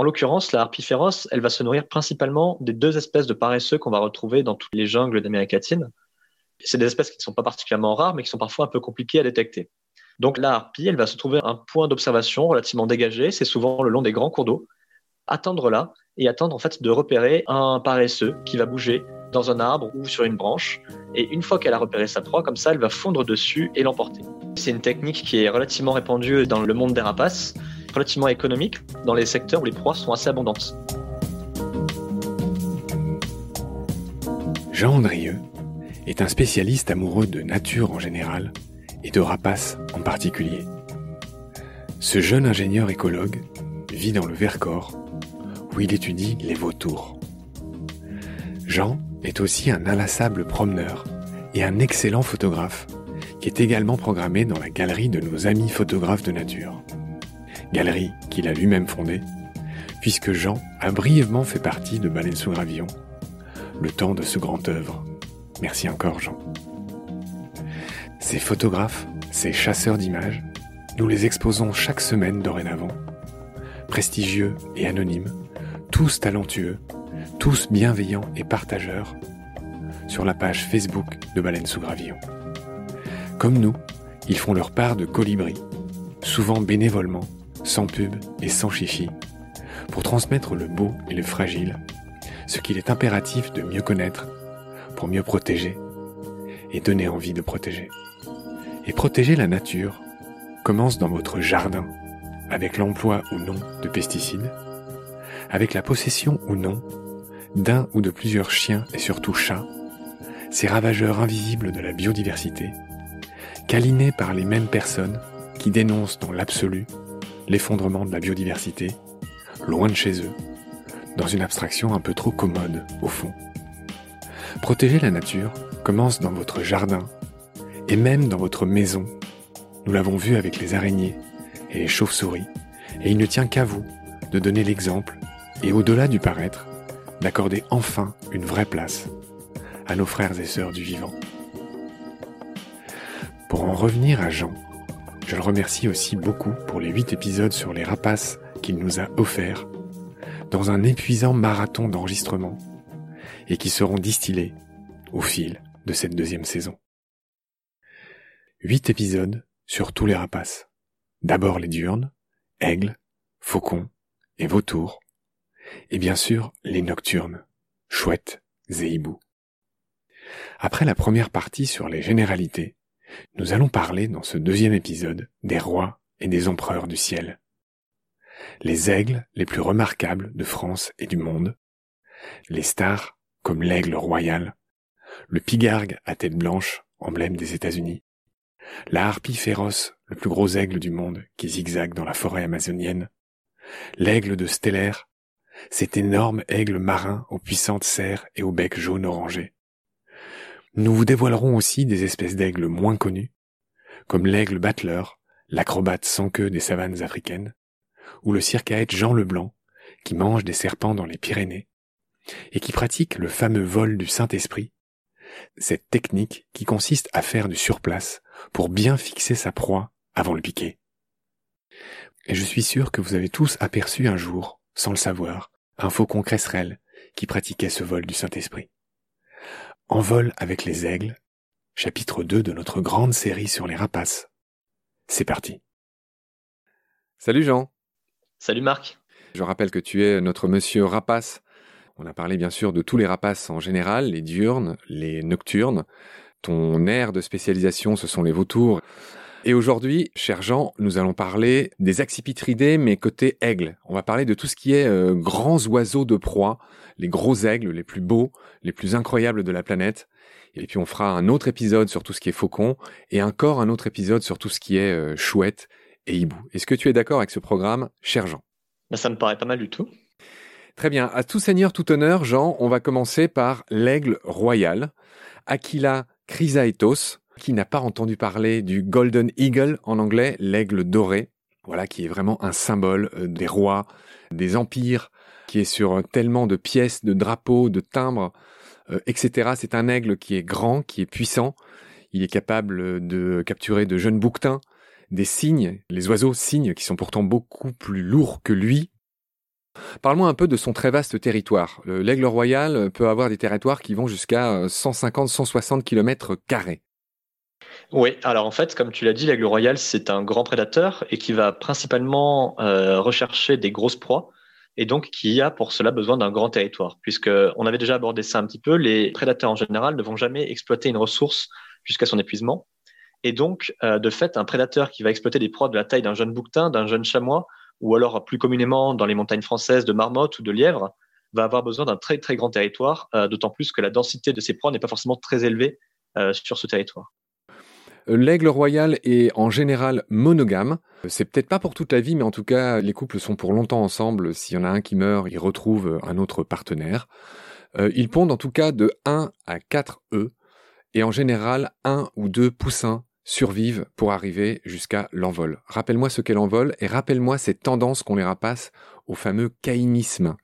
En l'occurrence, la harpie féroce, elle va se nourrir principalement des deux espèces de paresseux qu'on va retrouver dans toutes les jungles d'Amérique latine. C'est des espèces qui ne sont pas particulièrement rares, mais qui sont parfois un peu compliquées à détecter. Donc la harpie, elle va se trouver un point d'observation relativement dégagé, c'est souvent le long des grands cours d'eau, attendre là et attendre en fait de repérer un paresseux qui va bouger dans un arbre ou sur une branche. Et une fois qu'elle a repéré sa proie, comme ça, elle va fondre dessus et l'emporter. C'est une technique qui est relativement répandue dans le monde des rapaces, relativement économique dans les secteurs où les proies sont assez abondantes. Jean Andrieux est un spécialiste amoureux de nature en général et de rapaces en particulier. Ce jeune ingénieur écologue vit dans le Vercors où il étudie les vautours. Jean est aussi un inlassable promeneur et un excellent photographe qui est également programmé dans la galerie de nos amis photographes de nature. Galerie qu'il a lui-même fondée, puisque Jean a brièvement fait partie de Baleine sous Gravillon, le temps de ce grand œuvre. Merci encore Jean. Ces photographes, ces chasseurs d'images, nous les exposons chaque semaine dorénavant. Prestigieux et anonymes, tous talentueux, tous bienveillants et partageurs, sur la page Facebook de Baleine sous Gravillon. Comme nous, ils font leur part de colibri, souvent bénévolement, sans pub et sans chichi, pour transmettre le beau et le fragile, ce qu'il est impératif de mieux connaître pour mieux protéger et donner envie de protéger. Et protéger la nature commence dans votre jardin, avec l'emploi ou non de pesticides, avec la possession ou non d'un ou de plusieurs chiens et surtout chats, ces ravageurs invisibles de la biodiversité, câlinés par les mêmes personnes qui dénoncent dans l'absolu l'effondrement de la biodiversité, loin de chez eux, dans une abstraction un peu trop commode au fond. Protéger la nature commence dans votre jardin et même dans votre maison. Nous l'avons vu avec les araignées et les chauves-souris, et il ne tient qu'à vous de donner l'exemple et au-delà du paraître, d'accorder enfin une vraie place à nos frères et sœurs du vivant. Pour en revenir à Jean, je le remercie aussi beaucoup pour les huit épisodes sur les rapaces qu'il nous a offerts dans un épuisant marathon d'enregistrement et qui seront distillés au fil de cette deuxième saison. Huit épisodes sur tous les rapaces. D'abord les diurnes, aigles, faucons et vautours, et bien sûr les nocturnes, chouettes et hiboux. Après la première partie sur les généralités, nous allons parler dans ce deuxième épisode des rois et des empereurs du ciel. Les aigles les plus remarquables de France et du monde, les stars comme l'aigle royal, le pigargue à tête blanche, emblème des États-Unis, la harpie féroce, le plus gros aigle du monde qui zigzague dans la forêt amazonienne, l'aigle de Stellaire, cet énorme aigle marin aux puissantes serres et au bec jaune orangé. Nous vous dévoilerons aussi des espèces d'aigles moins connues, comme l'aigle battleur, l'acrobate sans queue des savanes africaines, ou le circaète Jean Leblanc, qui mange des serpents dans les Pyrénées, et qui pratique le fameux vol du Saint-Esprit, cette technique qui consiste à faire du surplace pour bien fixer sa proie avant le piquer. Et je suis sûr que vous avez tous aperçu un jour sans le savoir, un faucon cresserelle qui pratiquait ce vol du Saint-Esprit. En vol avec les aigles, chapitre 2 de notre grande série sur les rapaces. C'est parti. Salut Jean. Salut Marc. Je rappelle que tu es notre monsieur rapace. On a parlé bien sûr de tous les rapaces en général, les diurnes, les nocturnes. Ton aire de spécialisation, ce sont les vautours. Et aujourd'hui, cher Jean, nous allons parler des accipitridés, mais côté aigle. On va parler de tout ce qui est euh, grands oiseaux de proie, les gros aigles les plus beaux, les plus incroyables de la planète. Et puis on fera un autre épisode sur tout ce qui est faucon, et encore un autre épisode sur tout ce qui est euh, chouette et hibou. Est-ce que tu es d'accord avec ce programme, cher Jean? Ben, Ça me paraît pas mal du tout. Très bien. À tout seigneur, tout honneur, Jean, on va commencer par l'aigle royal, Aquila chrysaetos, qui n'a pas entendu parler du Golden Eagle en anglais, l'aigle doré, voilà, qui est vraiment un symbole euh, des rois, des empires, qui est sur tellement de pièces, de drapeaux, de timbres, euh, etc. C'est un aigle qui est grand, qui est puissant. Il est capable de capturer de jeunes bouquetins, des cygnes, les oiseaux cygnes qui sont pourtant beaucoup plus lourds que lui. Parle-moi un peu de son très vaste territoire. L'aigle royal peut avoir des territoires qui vont jusqu'à 150-160 km carrés. Oui, alors en fait, comme tu l'as dit, l'aigle royal, c'est un grand prédateur et qui va principalement euh, rechercher des grosses proies et donc qui a pour cela besoin d'un grand territoire. Puisque on avait déjà abordé ça un petit peu, les prédateurs en général ne vont jamais exploiter une ressource jusqu'à son épuisement. Et donc, euh, de fait, un prédateur qui va exploiter des proies de la taille d'un jeune bouquetin, d'un jeune chamois, ou alors plus communément dans les montagnes françaises de marmotte ou de lièvre, va avoir besoin d'un très très grand territoire, euh, d'autant plus que la densité de ces proies n'est pas forcément très élevée sur ce territoire. L'aigle royal est en général monogame. C'est peut-être pas pour toute la vie, mais en tout cas, les couples sont pour longtemps ensemble. S'il y en a un qui meurt, il retrouve un autre partenaire. Euh, ils pondent en tout cas de 1 à 4 œufs. Et en général, un ou deux poussins survivent pour arriver jusqu'à l'envol. Rappelle-moi ce qu'est l'envol et rappelle-moi cette tendance qu'on les rapace au fameux caïnisme.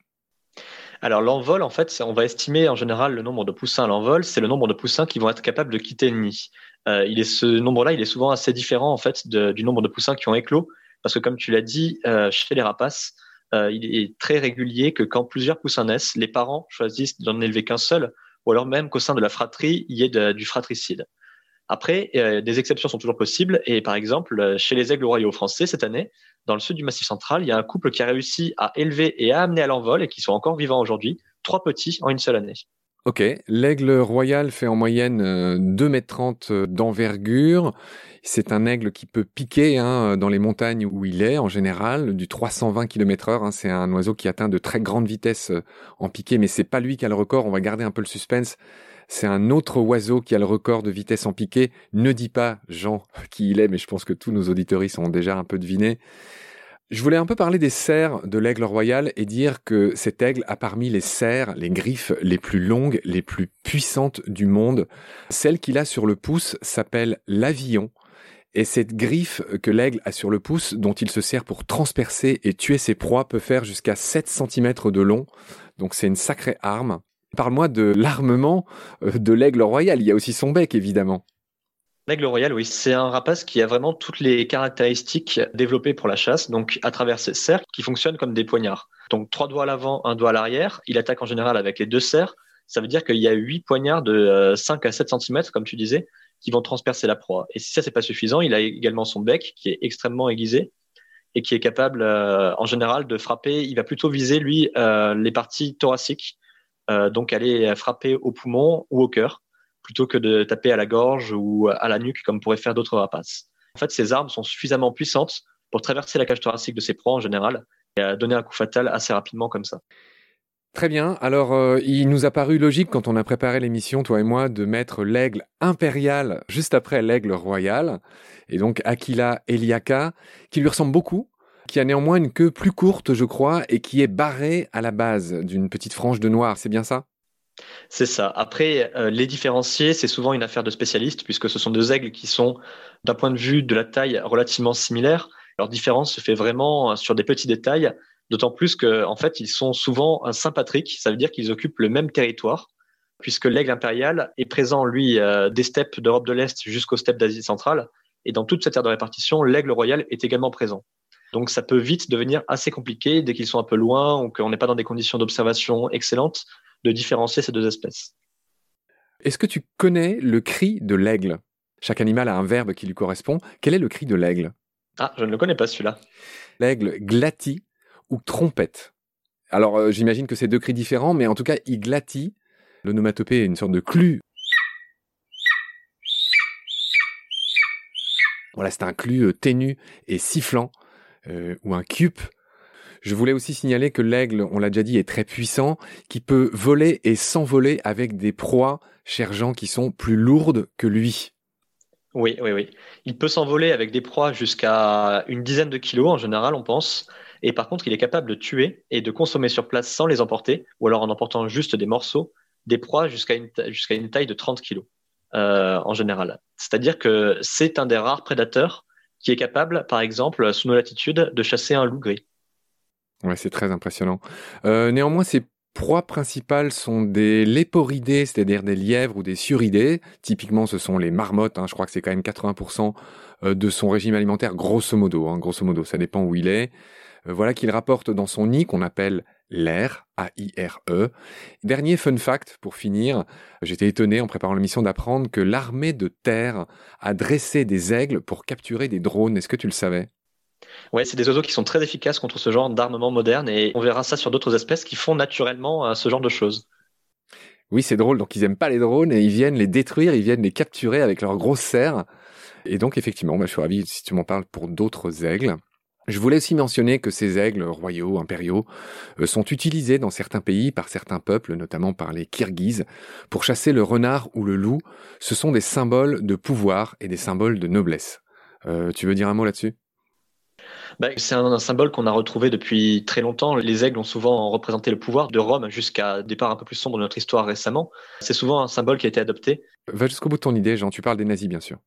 Alors l'envol, en fait, on va estimer en général le nombre de poussins à l'envol, c'est le nombre de poussins qui vont être capables de quitter le nid. Euh, il est ce nombre-là, il est souvent assez différent en fait du nombre de poussins qui ont éclos, parce que comme tu l'as dit, euh, chez les rapaces, euh, il est très régulier que quand plusieurs poussins naissent, les parents choisissent d'en élever qu'un seul, ou alors même qu'au sein de la fratrie, il y ait du fratricide. Après, des exceptions sont toujours possibles, et par exemple, chez les aigles royaux français cette année, dans le sud du Massif central, il y a un couple qui a réussi à élever et à amener à l'envol, et qui sont encore vivants aujourd'hui, trois petits en une seule année. Ok, l'aigle royal fait en moyenne 2,30 euh, m d'envergure. C'est un aigle qui peut piquer hein, dans les montagnes où il est en général, du 320 km heure. Hein. C'est un oiseau qui atteint de très grandes vitesses euh, en piqué, mais c'est pas lui qui a le record. On va garder un peu le suspense. C'est un autre oiseau qui a le record de vitesse en piqué. Ne dis pas, Jean, qui il est, mais je pense que tous nos auditeurs ont déjà un peu deviné. Je voulais un peu parler des serres de l'aigle royal et dire que cet aigle a parmi les serres les griffes les plus longues, les plus puissantes du monde. Celle qu'il a sur le pouce s'appelle l'avillon. Et cette griffe que l'aigle a sur le pouce, dont il se sert pour transpercer et tuer ses proies, peut faire jusqu'à 7 cm de long. Donc c'est une sacrée arme. Parle-moi de l'armement euh, de l'aigle royal. Il y a aussi son bec, évidemment. L'aigle royal, oui, c'est un rapace qui a vraiment toutes les caractéristiques développées pour la chasse, donc à travers ses serres qui fonctionnent comme des poignards. Donc trois doigts à l'avant, un doigt à l'arrière. Il attaque en général avec les deux serres. Ça veut dire qu'il y a huit poignards de 5 euh, à 7 cm, comme tu disais, qui vont transpercer la proie. Et si ça c'est pas suffisant, il a également son bec qui est extrêmement aiguisé et qui est capable, euh, en général, de frapper. Il va plutôt viser lui euh, les parties thoraciques, donc aller frapper au poumon ou au cœur plutôt que de taper à la gorge ou à la nuque comme pourraient faire d'autres rapaces. En fait, ces armes sont suffisamment puissantes pour traverser la cage thoracique de ses proies en général et donner un coup fatal assez rapidement comme ça. Très bien. Alors, euh, il nous a paru logique quand on a préparé l'émission, toi et moi, de mettre l'aigle impérial juste après l'aigle royal, et donc Aquila Eliaka, qui lui ressemble beaucoup, qui a néanmoins une queue plus courte, je crois, et qui est barrée à la base d'une petite frange de noir. C'est bien ça? C'est ça. Après, euh, les différencier, c'est souvent une affaire de spécialistes, puisque ce sont deux aigles qui sont, d'un point de vue de la taille, relativement similaires. Leur différence se fait vraiment euh, sur des petits détails, d'autant plus qu'en en fait, ils sont souvent un ça veut dire qu'ils occupent le même territoire, puisque l'aigle impérial est présent, lui, euh, des steppes d'Europe de l'Est jusqu'aux steppes d'Asie centrale, et dans toute cette aire de répartition, l'aigle royal est également présent. Donc ça peut vite devenir assez compliqué dès qu'ils sont un peu loin ou qu'on n'est pas dans des conditions d'observation excellentes de différencier ces deux espèces. Est-ce que tu connais le cri de l'aigle? Chaque animal a un verbe qui lui correspond. Quel est le cri de l'aigle? Ah, je ne le connais pas celui-là. L'aigle glatit ou trompette? Alors euh, j'imagine que c'est deux cris différents, mais en tout cas, il glatit. L'onomatopée est une sorte de clu. Voilà, c'est un clu euh, ténu et sifflant, euh, ou un cup je voulais aussi signaler que l'aigle, on l'a déjà dit, est très puissant, qui peut voler et s'envoler avec des proies, chers gens, qui sont plus lourdes que lui. Oui, oui, oui. Il peut s'envoler avec des proies jusqu'à une dizaine de kilos en général, on pense. Et par contre, il est capable de tuer et de consommer sur place sans les emporter, ou alors en emportant juste des morceaux, des proies jusqu'à une, jusqu'à une taille de 30 kilos euh, en général. C'est-à-dire que c'est un des rares prédateurs qui est capable, par exemple, sous nos latitudes, de chasser un loup gris. Ouais, c'est très impressionnant. Euh, néanmoins, c'est proies principales sont des léporidés, c'est-à-dire des lièvres ou des suridés. Typiquement, ce sont les marmottes. Hein. je crois que c'est quand même 80% euh, de son régime alimentaire, grosso modo. Hein, grosso modo, ça dépend où il est. Euh, voilà qu'il rapporte dans son nid qu'on appelle l'air, A-I-R-E. Dernier fun fact pour finir, j'étais étonné en préparant l'émission d'apprendre que l'armée de terre a dressé des aigles pour capturer des drones. Est-ce que tu le savais? Ouais, c'est des oiseaux qui sont très efficaces contre ce genre d'armement moderne et on verra ça sur d'autres espèces qui font naturellement euh, ce genre de choses. Oui, c'est drôle. Donc, ils aiment pas les drones et ils viennent les détruire, ils viennent les capturer avec leurs grosses serres. Et donc, effectivement, bah, je suis ravi si tu m'en parles pour d'autres aigles. Je voulais aussi mentionner que ces aigles royaux, impériaux, euh, sont utilisés dans certains pays par certains peuples, notamment par les Kirghizes, pour chasser le renard ou le loup. Ce sont des symboles de pouvoir et des symboles de noblesse. Euh, tu veux dire un mot là-dessus? Bah, c'est un, symbole qu'on a retrouvé depuis très longtemps. Les aigles ont souvent représenté le pouvoir de Rome jusqu'à des parts un peu plus sombres de notre histoire récemment. C'est souvent un symbole qui a été adopté. Va jusqu'au bout de ton idée, Jean. Tu parles des nazis, bien sûr.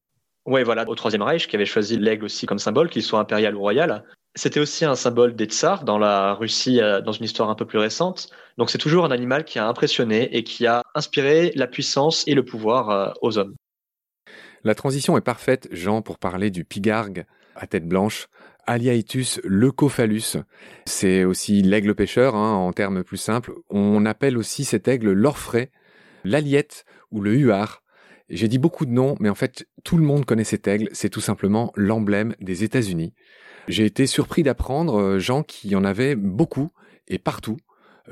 Oui, voilà, au Troisième Reich, qui avait choisi l'aigle aussi comme symbole, qu'il soit impérial ou royal. C'était aussi un symbole des tsars dans la Russie, euh, dans une histoire un peu plus récente. Donc c'est toujours un animal qui a impressionné et qui a inspiré la puissance et le pouvoir euh, aux hommes. La transition est parfaite, Jean, pour parler du pigargue à tête blanche, Aliaetus leucophallus. C'est aussi l'aigle pêcheur, hein, en termes plus simples. On appelle aussi cet aigle l'orfraie, l'aliette ou le huard. J'ai dit beaucoup de noms, mais en fait, tout le monde connaît cet aigle. C'est tout simplement l'emblème des États-Unis. J'ai été surpris d'apprendre, euh, Jean, qu'il y en avait beaucoup et partout.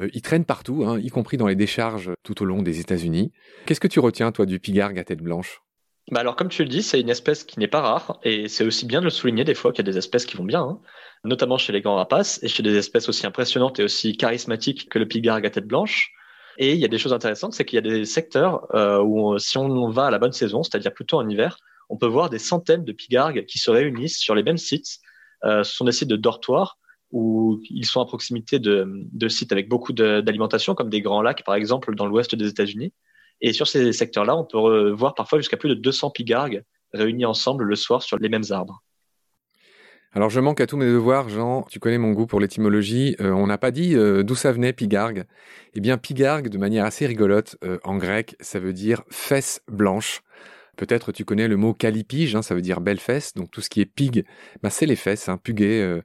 Euh, ils traînent partout, hein, y compris dans les décharges tout au long des États-Unis. Qu'est-ce que tu retiens, toi, du pigargue à tête blanche? Bah alors, comme tu le dis, c'est une espèce qui n'est pas rare, et c'est aussi bien de le souligner des fois qu'il y a des espèces qui vont bien, hein. notamment chez les grands rapaces, et chez des espèces aussi impressionnantes et aussi charismatiques que le pigargue à tête blanche. Et il y a des choses intéressantes, c'est qu'il y a des secteurs euh, où, si on va à la bonne saison, c'est-à-dire plutôt en hiver, on peut voir des centaines de pigargues qui se réunissent sur les mêmes sites. Euh, ce sont des sites de dortoirs où ils sont à proximité de, de sites avec beaucoup d'alimentation, comme des grands lacs, par exemple, dans l'ouest des États-Unis. Et sur ces secteurs-là, on peut voir parfois jusqu'à plus de 200 pigargues réunis ensemble le soir sur les mêmes arbres. Alors je manque à tous mes devoirs, Jean, tu connais mon goût pour l'étymologie, euh, on n'a pas dit euh, d'où ça venait pigargue. Eh bien pigargue, de manière assez rigolote, euh, en grec, ça veut dire fesse blanche. Peut-être tu connais le mot calipige, hein, ça veut dire belle fesse, donc tout ce qui est pig, bah, c'est les fesses, hein, pugué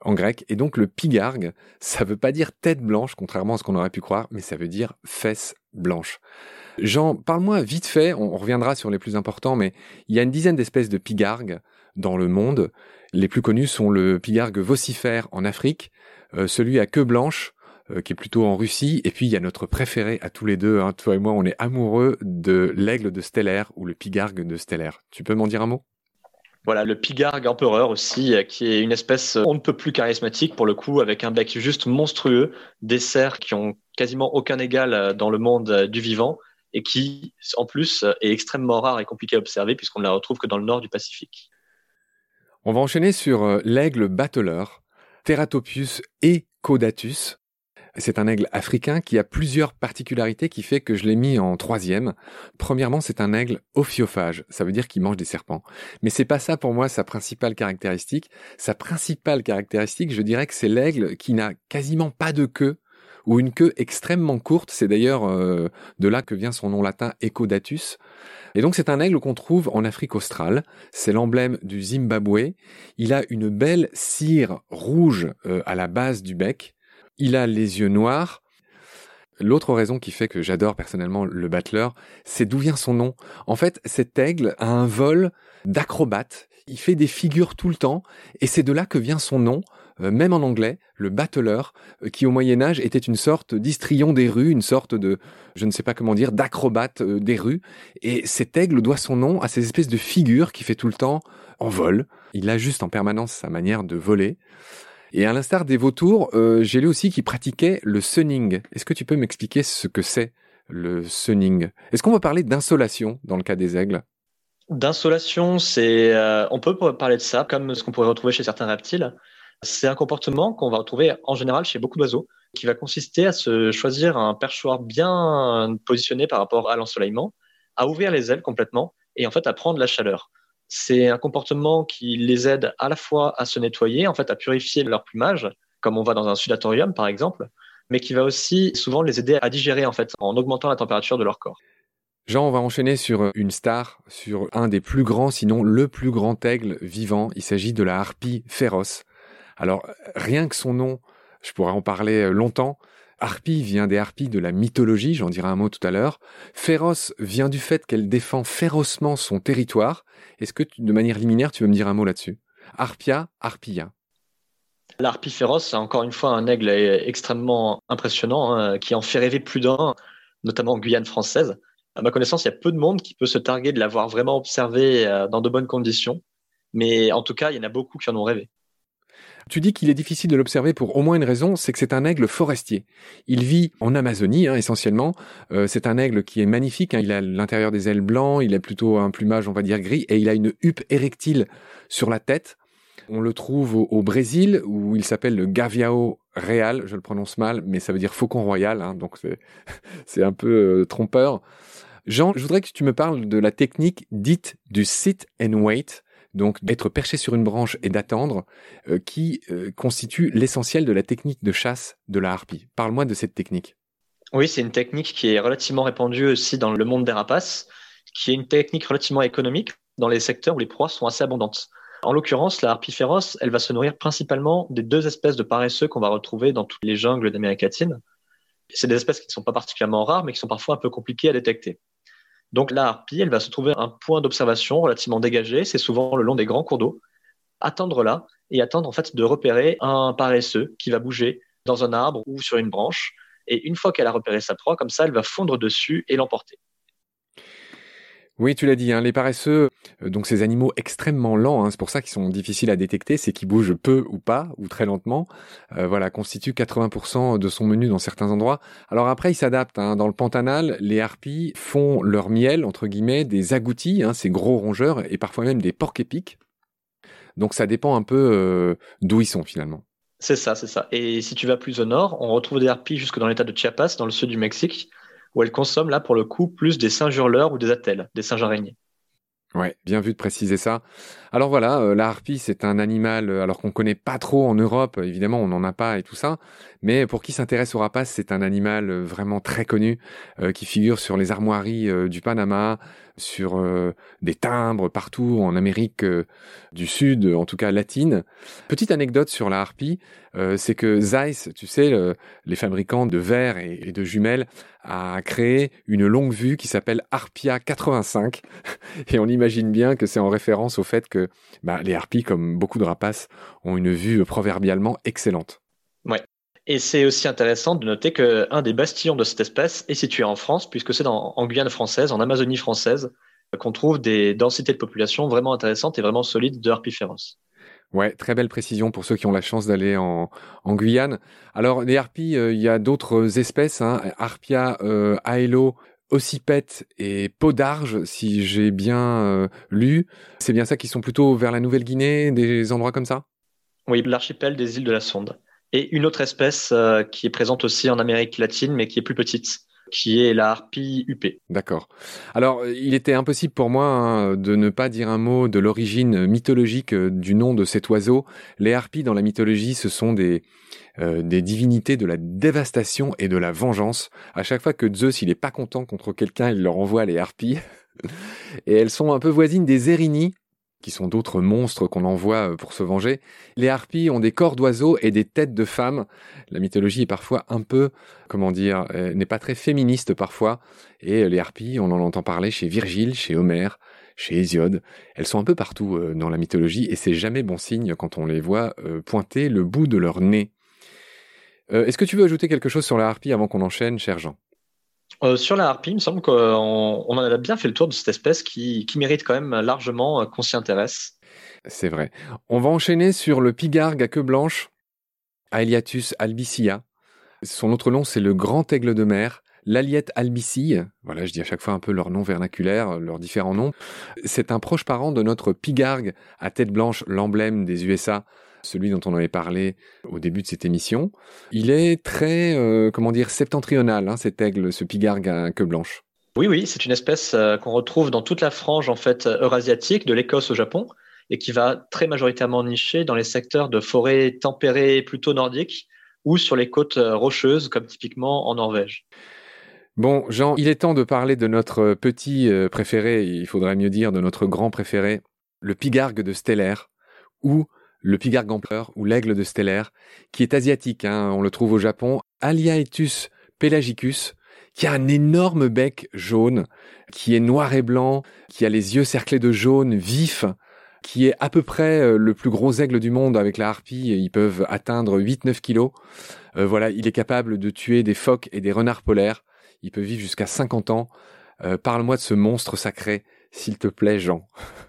en grec. Et donc le pigargue, ça veut pas dire tête blanche, contrairement à ce qu'on aurait pu croire, mais ça veut dire fesse blanche. Jean, parle-moi vite fait, on reviendra sur les plus importants, mais il y a une dizaine d'espèces de pigargues dans le monde. Les plus connus sont le pigargue vocifère en Afrique, euh, celui à queue blanche, euh, qui est plutôt en Russie, et puis il y a notre préféré à tous les deux, hein, toi et moi, on est amoureux de l'aigle de Stellaire ou le pigargue de Stellaire. Tu peux m'en dire un mot? Voilà, le pigargue empereur aussi, euh, qui est une espèce on ne peut plus charismatique pour le coup, avec un bec juste monstrueux, des cerfs qui ont quasiment aucun égal dans le monde du vivant, et qui, en plus, est extrêmement rare et compliqué à observer puisqu'on ne la retrouve que dans le nord du Pacifique. On va enchaîner sur euh, l'aigle battleur, Teratopius ecodatus. C'est un aigle africain qui a plusieurs particularités qui fait que je l'ai mis en troisième. Premièrement, c'est un aigle ophiophage. Ça veut dire qu'il mange des serpents. Mais c'est pas ça pour moi sa principale caractéristique. Sa principale caractéristique, je dirais que c'est l'aigle qui n'a quasiment pas de queue ou une queue extrêmement courte. C'est d'ailleurs euh, de là que vient son nom latin Ecodatus. Et donc c'est un aigle qu'on trouve en Afrique australe. C'est l'emblème du Zimbabwe. Il a une belle cire rouge euh, à la base du bec. Il a les yeux noirs. L'autre raison qui fait que j'adore personnellement le battleur, c'est d'où vient son nom. En fait, cet aigle a un vol d'acrobate. Il fait des figures tout le temps, et c'est de là que vient son nom. Euh, même en anglais, le battleur, euh, qui au Moyen Âge était une sorte d'histrion des rues, une sorte de, je ne sais pas comment dire, d'acrobate euh, des rues. Et cet aigle doit son nom à ces espèces de figures qui fait tout le temps en vol. Il ajuste en permanence sa manière de voler. Et à l'instar des vautours, j'ai lu aussi qu'il pratiquait le sunning. Est-ce que tu peux m'expliquer ce que c'est le sunning? Est-ce qu'on va parler d'insolation dans le cas des aigles? D'insolation, c'est, on peut parler de ça, comme ce qu'on pourrait retrouver chez certains reptiles. C'est un comportement qu'on va retrouver en général chez beaucoup d'oiseaux, qui va consister à se choisir un perchoir bien positionné par rapport à l'ensoleillement, à ouvrir les ailes complètement et en fait à prendre la chaleur. C'est un comportement qui les aide à la fois à se nettoyer, en fait à purifier leur plumage, comme on va dans un sudatorium par exemple, mais qui va aussi souvent les aider à digérer en fait, en augmentant la température de leur corps. Jean, on va enchaîner sur une star, sur un des plus grands, sinon le plus grand aigle vivant. Il s'agit de la harpie féroce. Alors, rien que son nom, je pourrais en parler longtemps. Harpie vient des harpies de la mythologie, j'en dirai un mot tout à l'heure. Féroce vient du fait qu'elle défend férocement son territoire. Est-ce que, de manière liminaire, tu veux me dire un mot là-dessus? Harpia, Harpia. L'harpie féroce, c'est encore une fois un aigle extrêmement impressionnant, hein, qui en fait rêver plus d'un, notamment en Guyane française. À ma connaissance, il y a peu de monde qui peut se targuer de l'avoir vraiment observé euh, dans de bonnes conditions. Mais en tout cas, il y en a beaucoup qui en ont rêvé. Tu dis qu'il est difficile de l'observer pour au moins une raison, c'est que c'est un aigle forestier. Il vit en Amazonie hein, essentiellement. Euh, c'est un aigle qui est magnifique. Hein. Il a l'intérieur des ailes blancs, il a plutôt un plumage on va dire gris et il a une huppe érectile sur la tête. On le trouve au, Brésil où il s'appelle le Gaviao Real. Je le prononce mal, mais ça veut dire faucon royal, hein, donc c'est un peu euh, trompeur. Jean, je voudrais que tu me parles de la technique dite du sit and wait donc être perché sur une branche et d'attendre, euh, qui euh, constitue l'essentiel de la technique de chasse de la harpie. Parle-moi de cette technique. Oui, c'est une technique qui est relativement répandue aussi dans le monde des rapaces, qui est une technique relativement économique dans les secteurs où les proies sont assez abondantes. En l'occurrence, la harpie féroce, elle va se nourrir principalement des deux espèces de paresseux qu'on va retrouver dans toutes les jungles d'Amérique latine. C'est des espèces qui ne sont pas particulièrement rares, mais qui sont parfois un peu compliquées à détecter. Donc la harpie, elle va se trouver un point d'observation relativement dégagé, c'est souvent le long des grands cours d'eau. Attendre là et attendre en fait de repérer un paresseux qui va bouger dans un arbre ou sur une branche. Et une fois qu'elle a repéré sa proie, comme ça, elle va fondre dessus et l'emporter. Oui, tu l'as dit, hein, les paresseux, euh, donc ces animaux extrêmement lents, hein, c'est pour ça qu'ils sont difficiles à détecter, c'est qu'ils bougent peu ou pas, ou très lentement, euh, voilà, constituent 80% de son menu dans certains endroits. Alors après, ils s'adaptent. Hein. Dans le Pantanal, les harpies font leur miel, entre guillemets, des agoutis, ces gros rongeurs, et parfois même des porcs épics. Donc ça dépend un peu euh, d'où ils sont finalement. C'est ça, c'est ça. Et si tu vas plus au nord, on retrouve des harpies jusque dans l'état de Chiapas, dans le sud du Mexique, où elle consomme là pour le coup plus des singes hurleurs ou des attelles, des singes araignées. Ouais, bien vu de préciser ça. Alors voilà, euh, la harpie, c'est un animal, euh, alors qu'on connaît pas trop en Europe, évidemment, on n'en a pas et tout ça, mais pour qui s'intéresse au rapace, c'est un animal euh, vraiment très connu, qui figure sur les armoiries du Panama, sur des timbres partout en Amérique du Sud, en tout cas latine. Petite anecdote sur la harpie, c'est que Zeiss, tu sais, les fabricants de verres et, de jumelles, a créé une longue vue qui s'appelle Harpia 85, et on imagine bien que c'est en référence au fait que bah, les harpies, comme beaucoup de rapaces, ont une vue proverbialement excellente. Ouais. Et c'est aussi intéressant de noter qu'un des bastillons de cette espèce est situé en France, puisque c'est en Guyane française, en Amazonie française, qu'on trouve des densités de population vraiment intéressantes et vraiment solides de harpies féroces. Ouais, très belle précision pour ceux qui ont la chance d'aller en, Guyane. Alors, les harpies, euh, il y a d'autres espèces, hein, Harpia euh, aelo, occipète et podarge, si j'ai bien euh, lu. C'est bien ça qui sont plutôt vers la Nouvelle-Guinée, des endroits comme ça? Oui, l'archipel des îles de la Sonde. Et une autre espèce qui est présente aussi en Amérique latine, mais qui est plus petite, qui est la harpie UP. D'accord. Alors, il était impossible pour moi hein, de ne pas dire un mot de l'origine mythologique euh, du nom de cet oiseau. Les harpies dans la mythologie, ce sont des, euh, des divinités de la dévastation et de la vengeance. À chaque fois que Zeus il est pas content contre quelqu'un, il leur envoie les harpies. et elles sont un peu voisines des Érinies, qui sont d'autres monstres qu'on envoie euh, pour se venger. Les harpies ont des corps d'oiseaux et des têtes de femmes. La mythologie est parfois un peu, comment dire, euh, n'est pas très féministe parfois. Et euh, les harpies, on en entend parler chez Virgile, chez Homère, chez Hésiode. Elles sont un peu partout dans la mythologie et c'est jamais bon signe quand on les voit pointer le bout de leur nez. Est-ce que tu veux ajouter quelque chose sur la harpie avant qu'on enchaîne, cher Jean? Euh, sur la harpie, il me semble qu'on on en a bien fait le tour de cette espèce qui, qui mérite quand même largement euh, qu'on s'y intéresse. C'est vrai. On va enchaîner sur le pigargue à queue blanche, Aeliatus albicilla. Son autre nom, c'est le grand aigle de mer, l'Aliette albicille. Voilà, je dis à chaque fois un peu leur nom vernaculaire, leurs différents noms. C'est un proche parent de notre pigargue à tête blanche, l'emblème des USA, celui dont on avait parlé au début de cette émission. Il est très, euh, comment dire, septentrional, hein, cet aigle, ce pigargue à queue blanche. Oui, oui, c'est une espèce euh, qu'on retrouve dans toute la frange en fait eurasiatique, de l'Écosse au Japon, et qui va très majoritairement nicher dans les secteurs de forêts tempérées plutôt nordiques, ou sur les côtes rocheuses, comme typiquement en Norvège. Bon, Jean, il est temps de parler de notre petit préféré, il faudrait mieux dire de notre grand préféré, le pigargue de Stellaire, ou le pigargue empereur, ou l'aigle de Stellaire, qui est asiatique, hein, on le trouve au Japon, Aliaetus pelagicus, qui a un énorme bec jaune, qui est noir et blanc, qui a les yeux cerclés de jaune vif, qui est à peu près euh, le plus gros aigle du monde avec la harpie, ils peuvent atteindre 8-9 kilos. Euh, voilà, il est capable de tuer des phoques et des renards polaires, il peut vivre jusqu'à 50 ans. Euh, parle-moi de ce monstre sacré, s'il te plaît, Jean.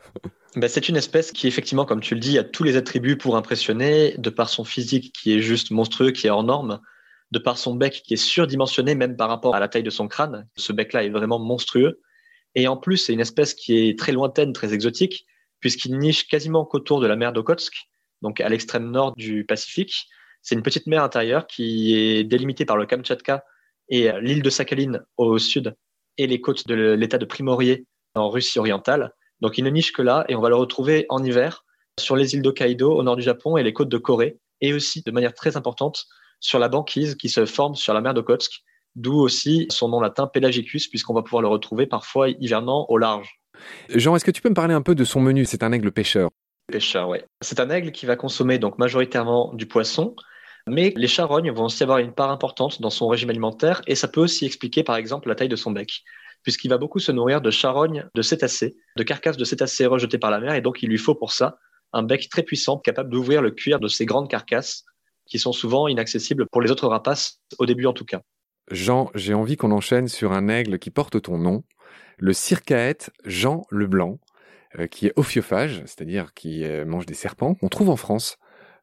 Ben, c'est une espèce qui, effectivement, comme tu le dis, a tous les attributs pour impressionner, de par son physique qui est juste monstrueux, qui est hors norme, de par son bec qui est surdimensionné même par rapport à la taille de son crâne. Ce bec-là est vraiment monstrueux. Et en plus, c'est une espèce qui est très lointaine, très exotique, puisqu'il niche quasiment qu'autour de la mer d'Okhotsk, donc à l'extrême nord du Pacifique. C'est une petite mer intérieure qui est délimitée par le Kamtchatka et l'île de Sakhalin au sud et les côtes de l'état de Primorié en Russie orientale. Donc il ne niche que là et on va le retrouver en hiver sur les îles d'Hokkaido au nord du Japon et les côtes de Corée et aussi de manière très importante sur la banquise qui se forme sur la mer d'Okhotsk, d'où aussi son nom latin Pelagicus, puisqu'on va pouvoir le retrouver parfois hivernant au large. Jean, est-ce que tu peux me parler un peu de son menu? C'est un aigle pêcheur. Pêcheur, oui. C'est un aigle qui va consommer donc majoritairement du poisson, mais les charognes vont aussi avoir une part importante dans son régime alimentaire, et ça peut aussi expliquer par exemple la taille de son bec, puisqu'il va beaucoup se nourrir de charognes, de cétacés, de carcasses de cétacés rejetées par la mer, et donc il lui faut pour ça un bec très puissant, capable d'ouvrir le cuir de ces grandes carcasses qui sont souvent inaccessibles pour les autres rapaces, au début en tout cas. Jean, j'ai envie qu'on enchaîne sur un aigle qui porte ton nom, le circaète Jean Leblanc, euh, qui est ophiophage, c'est-à-dire qui euh, mange des serpents, qu'on trouve en France.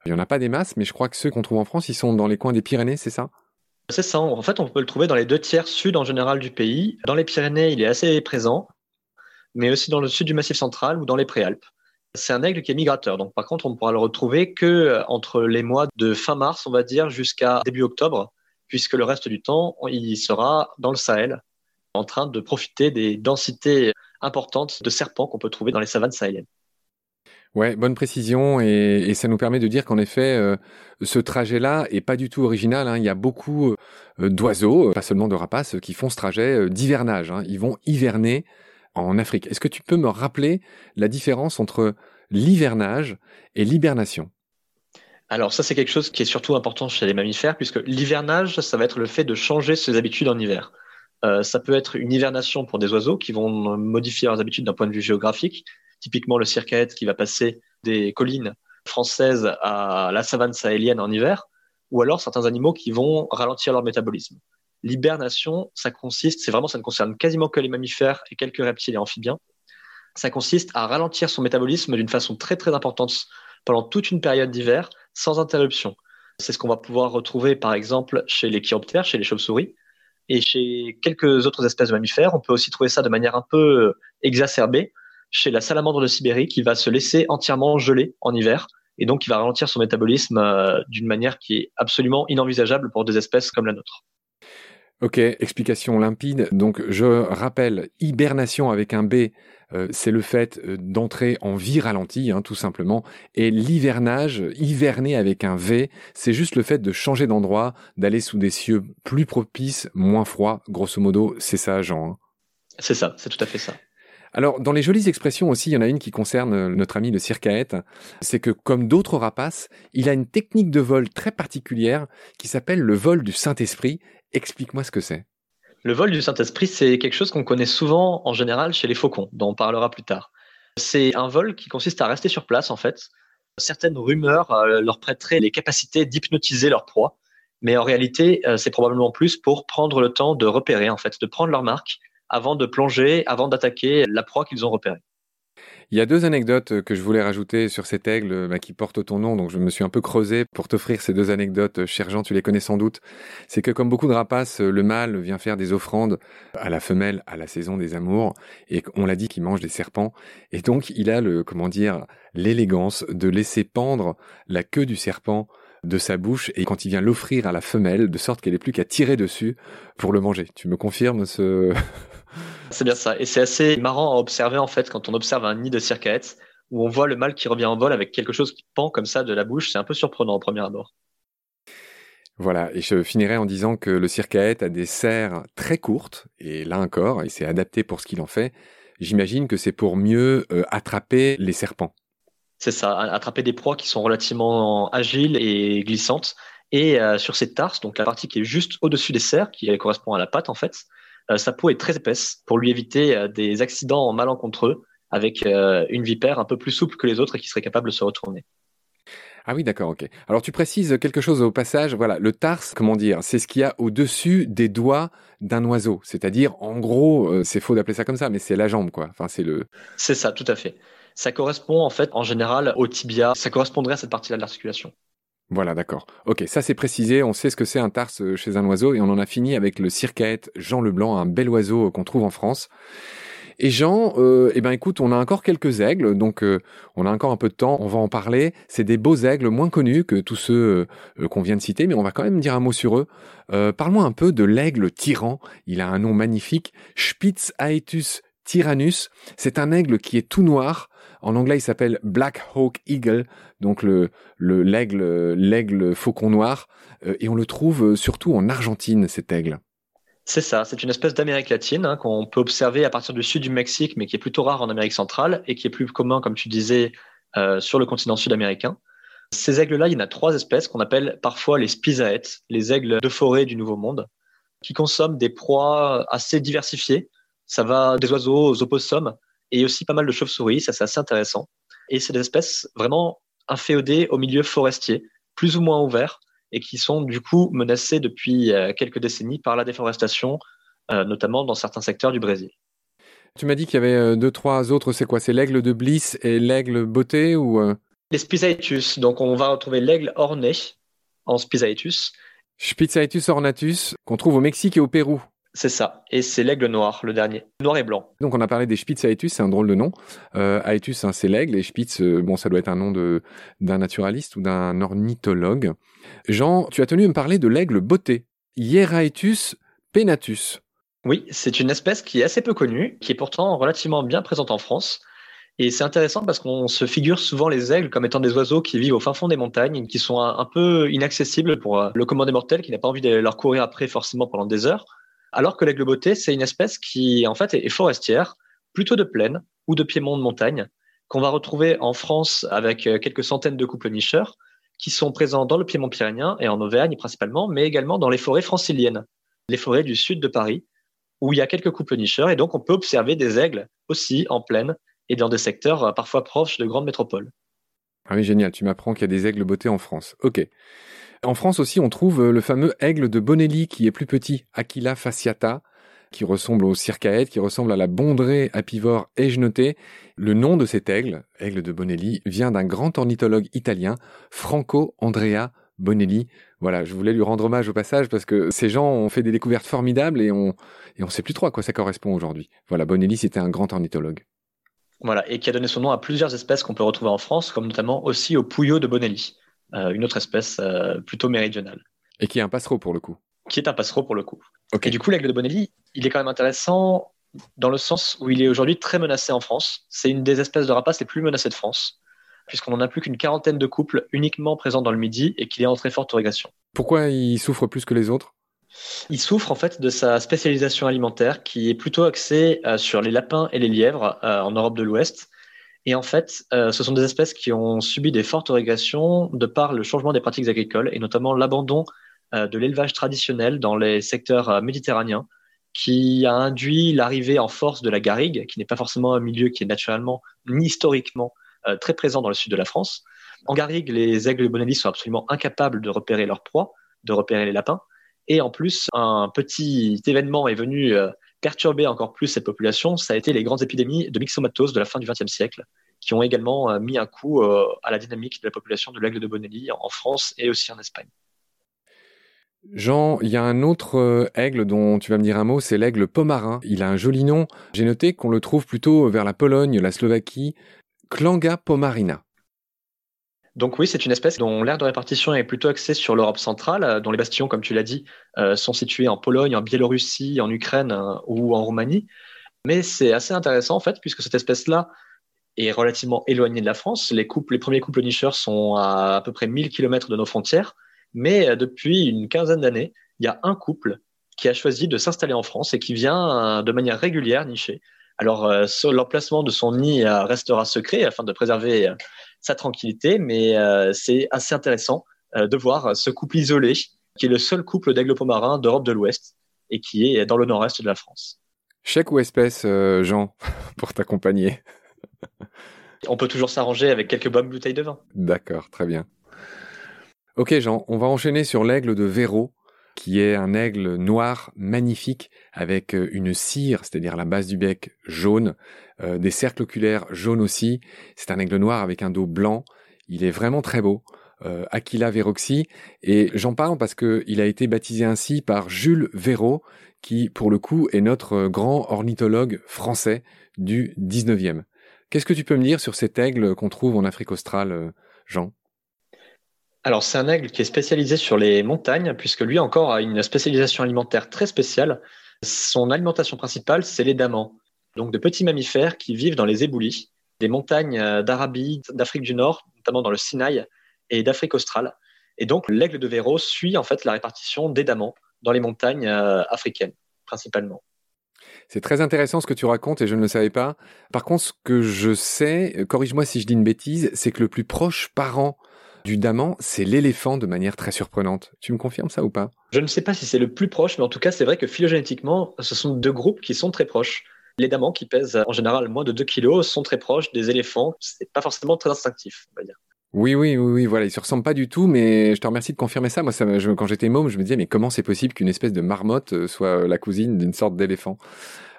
Il n'y en a pas des masses, mais je crois que ceux qu'on trouve en France, ils sont dans les coins des Pyrénées, c'est ça? C'est ça. En fait, on peut le trouver dans les deux tiers sud en général du pays. Dans les Pyrénées, il est assez présent, mais aussi dans le sud du Massif central ou dans les Préalpes. C'est un aigle qui est migrateur. Donc, par contre, on ne pourra le retrouver que euh, entre les mois de fin mars, on va dire, jusqu'à début octobre, puisque le reste du temps, il sera dans le Sahel, en train de profiter des densités importantes de serpents qu'on peut trouver dans les savanes sahéliennes. Ouais, bonne précision et, ça nous permet de dire qu'en effet, euh, ce trajet-là est pas du tout original. Hein. Il y a beaucoup euh, d'oiseaux, pas seulement de rapaces, qui font ce trajet d'hivernage. Hein. Ils vont hiverner en Afrique. Est-ce que tu peux me rappeler la différence entre l'hivernage et l'hibernation? Alors ça, c'est quelque chose qui est surtout important chez les mammifères, puisque l'hivernage, ça va être le fait de changer ses habitudes en hiver. Euh, ça peut être une hivernation pour des oiseaux qui vont modifier leurs habitudes d'un point de vue géographique, typiquement le circaète qui va passer des collines françaises à la savane sahélienne en hiver, ou alors certains animaux qui vont ralentir leur métabolisme. L'hibernation, ça consiste, c'est vraiment, ça ne concerne quasiment que les mammifères et quelques reptiles et amphibiens. Ça consiste à ralentir son métabolisme d'une façon très très importante pendant toute une période d'hiver sans interruption. C'est ce qu'on va pouvoir retrouver par exemple chez les chiroptères, chez les chauves-souris, et chez quelques autres espèces de mammifères. On peut aussi trouver ça de manière un peu exacerbée chez la salamandre de Sibérie qui va se laisser entièrement geler en hiver et donc qui va ralentir son métabolisme euh, d'une manière qui est absolument inenvisageable pour des espèces comme la nôtre. Ok, explication limpide. Donc je rappelle, hibernation avec un B, euh, c'est le fait euh, d'entrer en vie ralentie, hein, tout simplement. Et l'hivernage, hiverner avec un V, c'est juste le fait de changer d'endroit, d'aller sous des cieux plus propices, moins froids. Grosso modo, c'est ça, Jean. Hein. C'est ça, c'est tout à fait ça. Alors, dans les jolies expressions aussi, il y en a une qui concerne euh, notre ami le circaète. C'est que, comme d'autres rapaces, il a une technique de vol très particulière qui s'appelle le vol du Saint-Esprit Explique-moi ce que c'est. Le vol du Saint-Esprit, c'est quelque chose qu'on connaît souvent en général chez les faucons, dont on parlera plus tard. C'est un vol qui consiste à rester sur place, en fait. Certaines rumeurs euh, leur prêteraient les capacités d'hypnotiser leur proie, mais en réalité, euh, c'est probablement plus pour prendre le temps de repérer, en fait, de prendre leur marque avant de plonger, avant d'attaquer la proie qu'ils ont repérée. Il y a deux anecdotes que je voulais rajouter sur cet aigle bah, qui porte ton nom, donc je me suis un peu creusé pour t'offrir ces deux anecdotes. Cher Jean, tu les connais sans doute. C'est que comme beaucoup de rapaces, le mâle vient faire des offrandes à la femelle à la saison des amours, et on l'a dit qu'il mange des serpents, et donc il a le, comment dire, l'élégance de laisser pendre la queue du serpent de sa bouche et quand il vient l'offrir à la femelle, de sorte qu'elle n'est plus qu'à tirer dessus pour le manger. Tu me confirmes ce... C'est bien ça. Et c'est assez marrant à observer en fait quand on observe un nid de circaète où on voit le mâle qui revient en vol avec quelque chose qui pend comme ça de la bouche. C'est un peu surprenant au premier abord. Voilà, et je finirai en disant que le circaète a des serres très courtes, et là encore, il s'est adapté pour ce qu'il en fait. J'imagine que c'est pour mieux euh, attraper les serpents. C'est ça, attraper des proies qui sont relativement agiles et glissantes. Et euh, sur ces tarses, donc la partie qui est juste au-dessus des serres, qui correspond à la patte en fait, euh, sa peau est très épaisse pour lui éviter des accidents malencontreux avec une vipère un peu plus souple que les autres et qui serait capable de se retourner. Ah oui, d'accord, ok. Alors tu précises quelque chose au passage. Voilà, le tarse, comment dire, c'est ce qu'il y a au-dessus des doigts d'un oiseau. C'est-à-dire, en gros, euh, c'est faux d'appeler ça comme ça, mais c'est la jambe, quoi. Enfin, c'est le. C'est ça, tout à fait. Ça correspond en fait, en général, au tibia. Ça correspondrait à cette partie-là de l'articulation. Voilà, d'accord. Ok, ça c'est précisé. On sait ce que c'est un tarse chez un oiseau et on en a fini avec le circaète Jean Leblanc, un bel oiseau qu'on trouve en France. Et Jean, euh, eh ben écoute, on a encore quelques aigles, donc euh, on a encore un peu de temps, on va en parler. C'est des beaux aigles moins connus que tous ceux euh, qu'on vient de citer, mais on va quand même dire un mot sur eux. Euh, Parle-moi un peu de l'aigle tyran. Il a un nom magnifique, Spitz Aetus tyrannus. C'est un aigle qui est tout noir. En anglais, il s'appelle Black Hawk Eagle, donc le l'aigle l'aigle faucon noir, et on le trouve surtout en Argentine, cet aigle. C'est ça, c'est une espèce d'Amérique latine hein, qu'on peut observer à partir du sud du Mexique, mais qui est plutôt rare en Amérique centrale et qui est plus commun, comme tu disais, euh, sur le continent sud-américain. Ces aigles-là, il y en a trois espèces qu'on appelle parfois les spisaètes, les aigles de forêt du Nouveau Monde, qui consomment des proies assez diversifiées. Ça va des oiseaux aux opossums et aussi pas mal de chauves-souris, ça c'est assez intéressant. Et c'est des espèces vraiment inféodées au milieu forestier, plus ou moins ouverts, et qui sont du coup menacés depuis euh, quelques décennies par la déforestation, euh, notamment dans certains secteurs du Brésil. Tu m'as dit qu'il y avait euh, deux, trois autres, c'est quoi? C'est l'aigle de Bliss et l'aigle beauté ou Les Spizaetus, donc on va retrouver l'aigle orné en Spizaetus. Spizaetus ornatus, qu'on trouve au Mexique et au Pérou. C'est ça. Et c'est l'aigle noir, le dernier. Noir et blanc. Donc on a parlé des Spitz Aetus, c'est un drôle de nom. Euh, Aetus, hein, c'est l'aigle, et Spitz, euh, bon, ça doit être un nom de d'un naturaliste ou d'un ornithologue. Jean, tu as tenu à me parler de l'aigle beauté. Hieraetus penatus. Oui, c'est une espèce qui est assez peu connue, qui est pourtant relativement bien présente en France. Et c'est intéressant parce qu'on se figure souvent les aigles comme étant des oiseaux qui vivent au fin fond des montagnes, qui sont un, peu inaccessibles pour euh, le commandé mortel, qui n'a pas envie de leur courir après forcément pendant des heures alors que l'aigle beauté, c'est une espèce qui en fait est forestière, plutôt de plaine ou de piémont de montagne, qu'on va retrouver en France avec euh, quelques centaines de couples nicheurs qui sont présents dans le piémont pyrénéen et en Auvergne principalement, mais également dans les forêts franciliennes, les forêts du sud de Paris, où il y a quelques couples nicheurs, et donc on peut observer des aigles aussi en plaine et dans des secteurs euh, parfois proches de grandes métropoles. Ah oui, génial, tu m'apprends qu'il y a des aigles beauté en France. Ok. En France aussi, on trouve euh, le fameux aigle de Bonelli qui est plus petit, Aquila fasciata, qui ressemble au circaète, qui ressemble à la bondrée apivore égenotée. Le nom de cet aigle, aigle de Bonelli, vient d'un grand ornithologue italien, Franco Andrea Bonelli. Voilà, je voulais lui rendre hommage au passage parce que ces gens ont fait des découvertes formidables et on et on sait plus trop à quoi ça correspond aujourd'hui. Voilà, Bonelli c'était un grand ornithologue. Voilà, et qui a donné son nom à plusieurs espèces qu'on peut retrouver en France, comme notamment aussi au pouillot de Bonelli. Euh, une autre espèce euh, plutôt méridionale. Et qui est un passereau pour le coup. Qui est un passereau pour le coup. Et du coup, l'aigle de Bonelli, il est quand même intéressant dans le sens où il est aujourd'hui très menacé en France. C'est une des espèces de rapaces les plus menacées de France, puisqu'on n'en a plus qu'une quarantaine de couples uniquement présents dans le Midi et qu'il est en très forte régression. Pourquoi il souffre plus que les autres? Il souffre en fait de sa spécialisation alimentaire qui est plutôt axée euh, sur les lapins et les lièvres en Europe de l'Ouest et en fait, euh, ce sont des espèces qui ont subi des fortes régressions de par le changement des pratiques agricoles et notamment l'abandon euh, de l'élevage traditionnel dans les secteurs euh, méditerranéens qui a induit l'arrivée en force de la garrigue, qui n'est pas forcément un milieu qui est naturellement ni historiquement très présent dans le sud de la France. En garrigue, les aigles de Bonelli sont absolument incapables de repérer leur proie, de repérer les lapins. Et en plus, un petit événement est venu perturber encore plus cette population, ça a été les grandes épidémies de myxomatose de la fin du XXe siècle, qui ont également euh, mis un coup euh, à la dynamique de la population de l'aigle de Bonelli en France et aussi en Espagne. Jean, il y a un autre euh, aigle dont tu vas me dire un mot, c'est l'aigle pomarin. Il a un joli nom. J'ai noté qu'on le trouve plutôt vers la Pologne, la Slovaquie. Klanga pomarina. Donc oui, c'est une espèce dont l'aire de répartition est plutôt axée sur l'Europe centrale, euh, dont les bastions, comme tu l'as dit, euh, sont situés en Pologne, en Biélorussie, en Ukraine euh, ou en Roumanie. Mais c'est assez intéressant en fait, puisque cette espèce-là est relativement éloignée de la France. Les, premiers couples nicheurs sont à à peu près 1000 km de nos frontières, Mais depuis une quinzaine d'années, il y a un couple qui a choisi de s'installer en France et qui vient de manière régulière nicher. Alors, l'emplacement de son nid restera secret afin de préserver sa tranquillité, mais c'est assez intéressant de voir ce couple isolé, qui est le seul couple d'aigles marins d'Europe de l'Ouest et qui est dans le nord-est de la France. Chèque ou espèce, Jean, pour t'accompagner? On peut toujours s'arranger avec quelques bonnes bouteilles de vin. D'accord, très bien. Ok Jean, on va enchaîner sur l'aigle de Véro, qui est un aigle noir magnifique avec euh, une cire, c'est-à-dire la base du bec jaune, euh, des cercles oculaires jaunes aussi. C'est un aigle noir avec un dos blanc. Il est vraiment très beau. Euh, Aquila Veroxi. Et j'en parle parce qu'il a été baptisé ainsi par Jules Véro, qui pour le coup est notre grand ornithologue français du 19e. Qu'est-ce que tu peux me dire sur cet aigle qu'on trouve en Afrique australe, Jean? Alors, c'est un aigle qui est spécialisé sur les montagnes, puisque lui encore a une spécialisation alimentaire très spéciale. Son alimentation principale, c'est les damans, donc de petits mammifères qui vivent dans les éboulis des montagnes euh, d'Arabie, d'Afrique du Nord, notamment dans le Sinaï et d'Afrique australe. Et donc, l'aigle de Véro suit en fait la répartition des damans dans les montagnes euh, africaines, principalement. C'est très intéressant ce que tu racontes et je ne le savais pas. Par contre, ce que je sais, euh, corrige-moi si je dis une bêtise, c'est que le plus proche parent du daman, c'est l'éléphant de manière très surprenante. Tu me confirmes ça ou pas? Je ne sais pas si c'est le plus proche, mais en tout cas, c'est vrai que phylogénétiquement, ce sont deux groupes qui sont très proches. Les damans qui pèsent en général moins de 2 kilos sont très proches des éléphants. C'est pas forcément très instinctif, on va dire. Oui, oui, oui, oui, voilà, ils se ressemblent pas du tout, mais je te remercie de confirmer ça. Moi, ça, quand j'étais môme, je me disais, mais comment c'est possible qu'une espèce de marmotte euh, soit la cousine d'une sorte d'éléphant?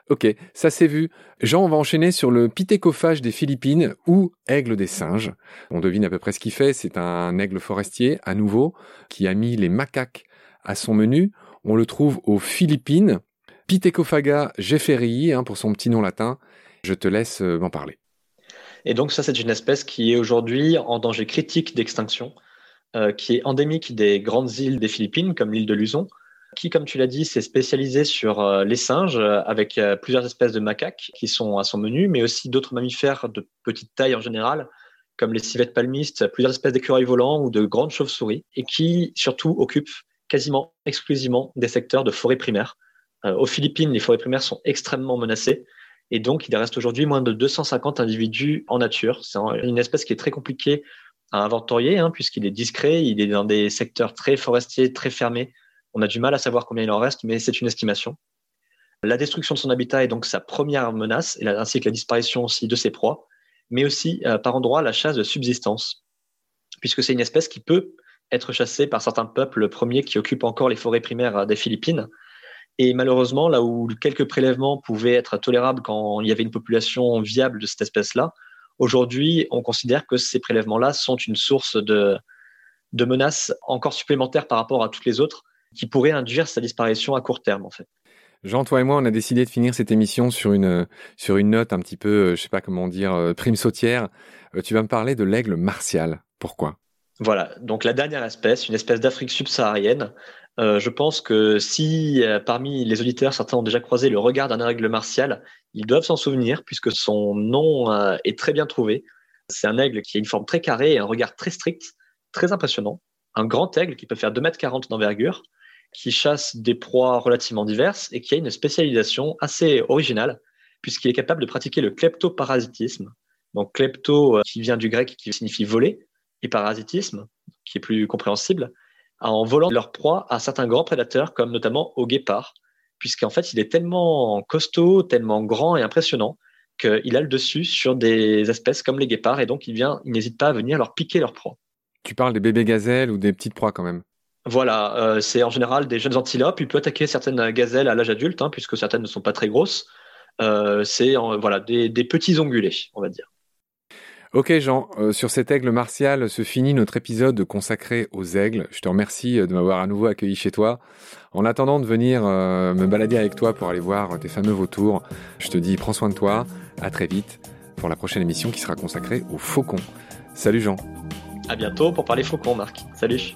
Ok, ça c'est vu. Jean, on va enchaîner sur le pitécophage des Philippines ou aigle des singes. On devine à peu près ce qu'il fait. C'est un aigle forestier, à nouveau, qui a mis les macaques à son menu. On le trouve aux Philippines. Pitecophaga jefferii, hein, pour son petit nom latin. Je te laisse euh, m'en parler. Et donc ça, c'est une espèce qui est aujourd'hui en danger critique d'extinction, euh, qui est endémique des grandes îles des Philippines, comme l'île de Luzon, qui, comme tu l'as dit, s'est spécialisé sur euh, les singes euh, avec euh, plusieurs espèces de macaques qui sont à son menu, mais aussi d'autres mammifères de petite taille en général, comme les civettes palmistes, plusieurs espèces d'écureuils volants ou de grandes chauves-souris, et qui surtout occupent quasiment exclusivement des secteurs de forêt primaire. aux Philippines, les forêts primaires sont extrêmement menacées, et donc il reste aujourd'hui moins de 250 individus en nature. C'est une espèce qui est très compliquée à inventorier, hein, puisqu'il est discret, il est dans des secteurs très forestiers, très fermés, on a du mal à savoir combien il en reste, mais c'est une estimation. La destruction de son habitat est donc sa première menace, ainsi que la disparition aussi de ses proies, mais aussi euh, par endroits la chasse de subsistance, puisque c'est une espèce qui peut être chassée par certains peuples premiers qui occupent encore les forêts primaires euh, des Philippines. Et malheureusement, là où quelques prélèvements pouvaient être tolérables quand il y avait une population viable de cette espèce-là, aujourd'hui, on considère que ces prélèvements-là sont une source de, de menaces encore supplémentaires par rapport à toutes les autres, qui pourrait induire sa disparition à court terme en fait. Jean, toi et moi, on a décidé de finir cette émission sur une sur une note un petit peu, euh, je sais pas comment dire, euh, prime sautière. Euh, tu vas me parler de l'aigle martial. Pourquoi? Voilà. Donc la dernière espèce, une espèce d'Afrique subsaharienne. je pense que si parmi les auditeurs certains ont déjà croisé le regard d'un aigle martial, ils doivent s'en souvenir puisque son nom est très bien trouvé. C'est un aigle qui a une forme très carrée et un regard très strict, très impressionnant. Un grand aigle qui peut faire 2,40 m d'envergure qui chasse des proies relativement diverses et qui a une spécialisation assez originale, puisqu'il est capable de pratiquer le kleptoparasitisme. Donc klepto, euh, qui vient du grec, qui signifie voler, et parasitisme, qui est plus compréhensible, en volant leurs proies à certains grands prédateurs, comme notamment au guépard, puisqu'en fait, il est tellement costaud, tellement grand et impressionnant qu'il a le dessus sur des espèces comme les guépards, et donc il il n'hésite pas à venir leur piquer leurs proies. Tu parles des bébés gazelles ou des petites proies quand même voilà, euh, c'est en général des jeunes antilopes. Il peut attaquer certaines gazelles à l'âge adulte, hein, puisque certaines ne sont pas très grosses. Euh, c'est voilà des, petits ongulés, on va dire. Ok Jean, euh, sur cet aigle martial se finit notre épisode consacré aux aigles. Je te remercie de m'avoir à nouveau accueilli chez toi. En attendant de venir me balader avec toi pour aller voir tes fameux vautours, je te dis prends soin de toi, à très vite pour la prochaine émission qui sera consacrée aux faucons. Salut Jean. À bientôt pour parler faucons Marc. Salut.